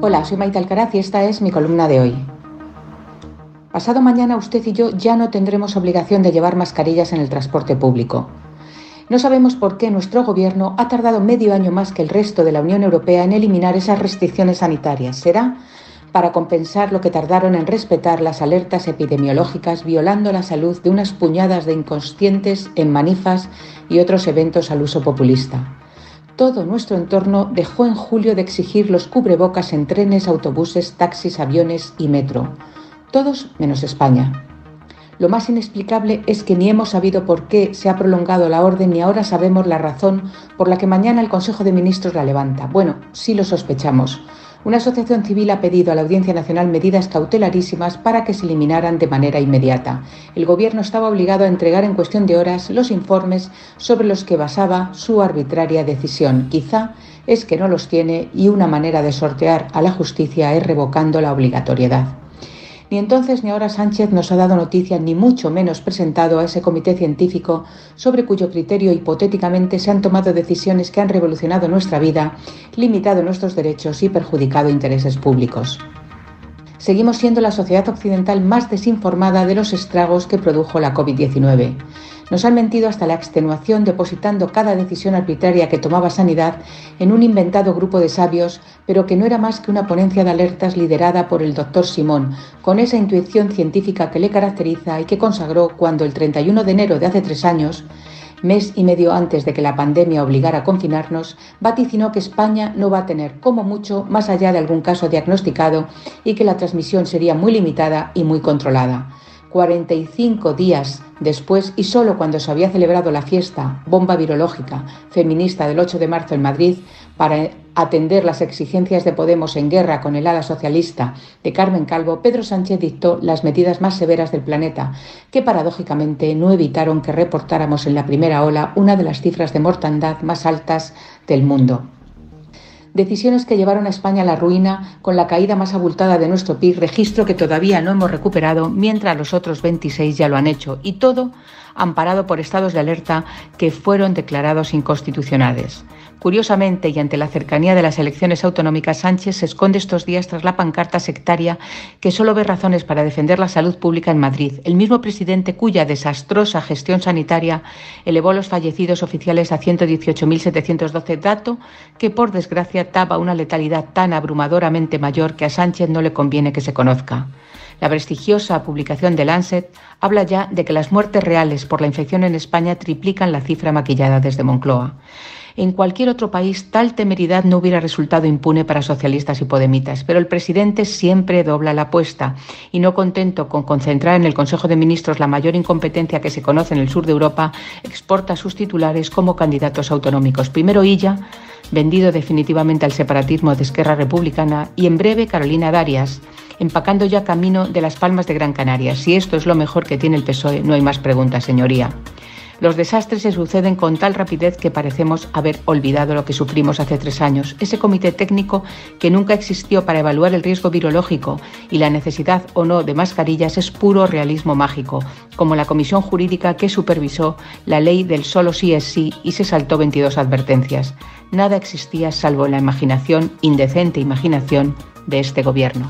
Hola, soy Maite Alcaraz y esta es mi columna de hoy. Pasado mañana usted y yo ya no tendremos obligación de llevar mascarillas en el transporte público. No sabemos por qué nuestro gobierno ha tardado medio año más que el resto de la Unión Europea en eliminar esas restricciones sanitarias. ¿Será para compensar lo que tardaron en respetar las alertas epidemiológicas violando la salud de unas puñadas de inconscientes en manifas y otros eventos al uso populista? todo nuestro entorno dejó en julio de exigir los cubrebocas en trenes, autobuses, taxis, aviones y metro. Todos menos España. Lo más inexplicable es que ni hemos sabido por qué se ha prolongado la orden ni ahora sabemos la razón por la que mañana el Consejo de Ministros la levanta. Bueno, sí lo sospechamos una asociación civil ha pedido a la Audiencia Nacional medidas cautelarísimas para que se eliminaran de manera inmediata. El Gobierno estaba obligado a entregar en cuestión de horas los informes sobre los que basaba su arbitraria decisión. Quizá es que no los tiene y una manera de sortear a la justicia es revocando la obligatoriedad. Ni entonces ni ahora Sánchez nos ha dado noticia, ni mucho menos presentado a ese comité científico sobre cuyo criterio hipotéticamente se han tomado decisiones que han revolucionado nuestra vida, limitado nuestros derechos y perjudicado intereses públicos. Seguimos siendo la sociedad occidental más desinformada de los estragos que produjo la COVID-19. Nos han mentido hasta la extenuación depositando cada decisión arbitraria que tomaba Sanidad en un inventado grupo de sabios, pero que no era más que una ponencia de alertas liderada por el doctor Simón, con esa intuición científica que le caracteriza y que consagró cuando el 31 de enero de hace tres años mes y medio antes de que la pandemia obligara a confinarnos, vaticinó que España no va a tener, como mucho, más allá de algún caso diagnosticado y que la transmisión sería muy limitada y muy controlada. 45 días después y solo cuando se había celebrado la fiesta bomba virológica feminista del 8 de marzo en Madrid para atender las exigencias de Podemos en guerra con el ala socialista de Carmen Calvo, Pedro Sánchez dictó las medidas más severas del planeta, que paradójicamente no evitaron que reportáramos en la primera ola una de las cifras de mortandad más altas del mundo decisiones que llevaron a España a la ruina con la caída más abultada de nuestro PIB, registro que todavía no hemos recuperado, mientras los otros 26 ya lo han hecho, y todo amparado por estados de alerta que fueron declarados inconstitucionales. Curiosamente, y ante la cercanía de las elecciones autonómicas, Sánchez se esconde estos días tras la pancarta sectaria que solo ve razones para defender la salud pública en Madrid, el mismo presidente cuya desastrosa gestión sanitaria elevó los fallecidos oficiales a 118.712, dato que por desgracia una letalidad tan abrumadoramente mayor que a Sánchez no le conviene que se conozca. La prestigiosa publicación de Lancet habla ya de que las muertes reales por la infección en España triplican la cifra maquillada desde Moncloa. En cualquier otro país tal temeridad no hubiera resultado impune para socialistas y podemitas, pero el presidente siempre dobla la apuesta y no contento con concentrar en el Consejo de Ministros la mayor incompetencia que se conoce en el sur de Europa, exporta sus titulares como candidatos autonómicos. Primero Illa, vendido definitivamente al separatismo de Esquerra Republicana, y en breve Carolina Darias, empacando ya camino de las Palmas de Gran Canaria. Si esto es lo mejor que tiene el PSOE, no hay más preguntas, señoría. Los desastres se suceden con tal rapidez que parecemos haber olvidado lo que sufrimos hace tres años. Ese comité técnico que nunca existió para evaluar el riesgo virológico y la necesidad o no de mascarillas es puro realismo mágico, como la comisión jurídica que supervisó la ley del solo sí es sí y se saltó 22 advertencias. Nada existía salvo la imaginación, indecente imaginación, de este gobierno.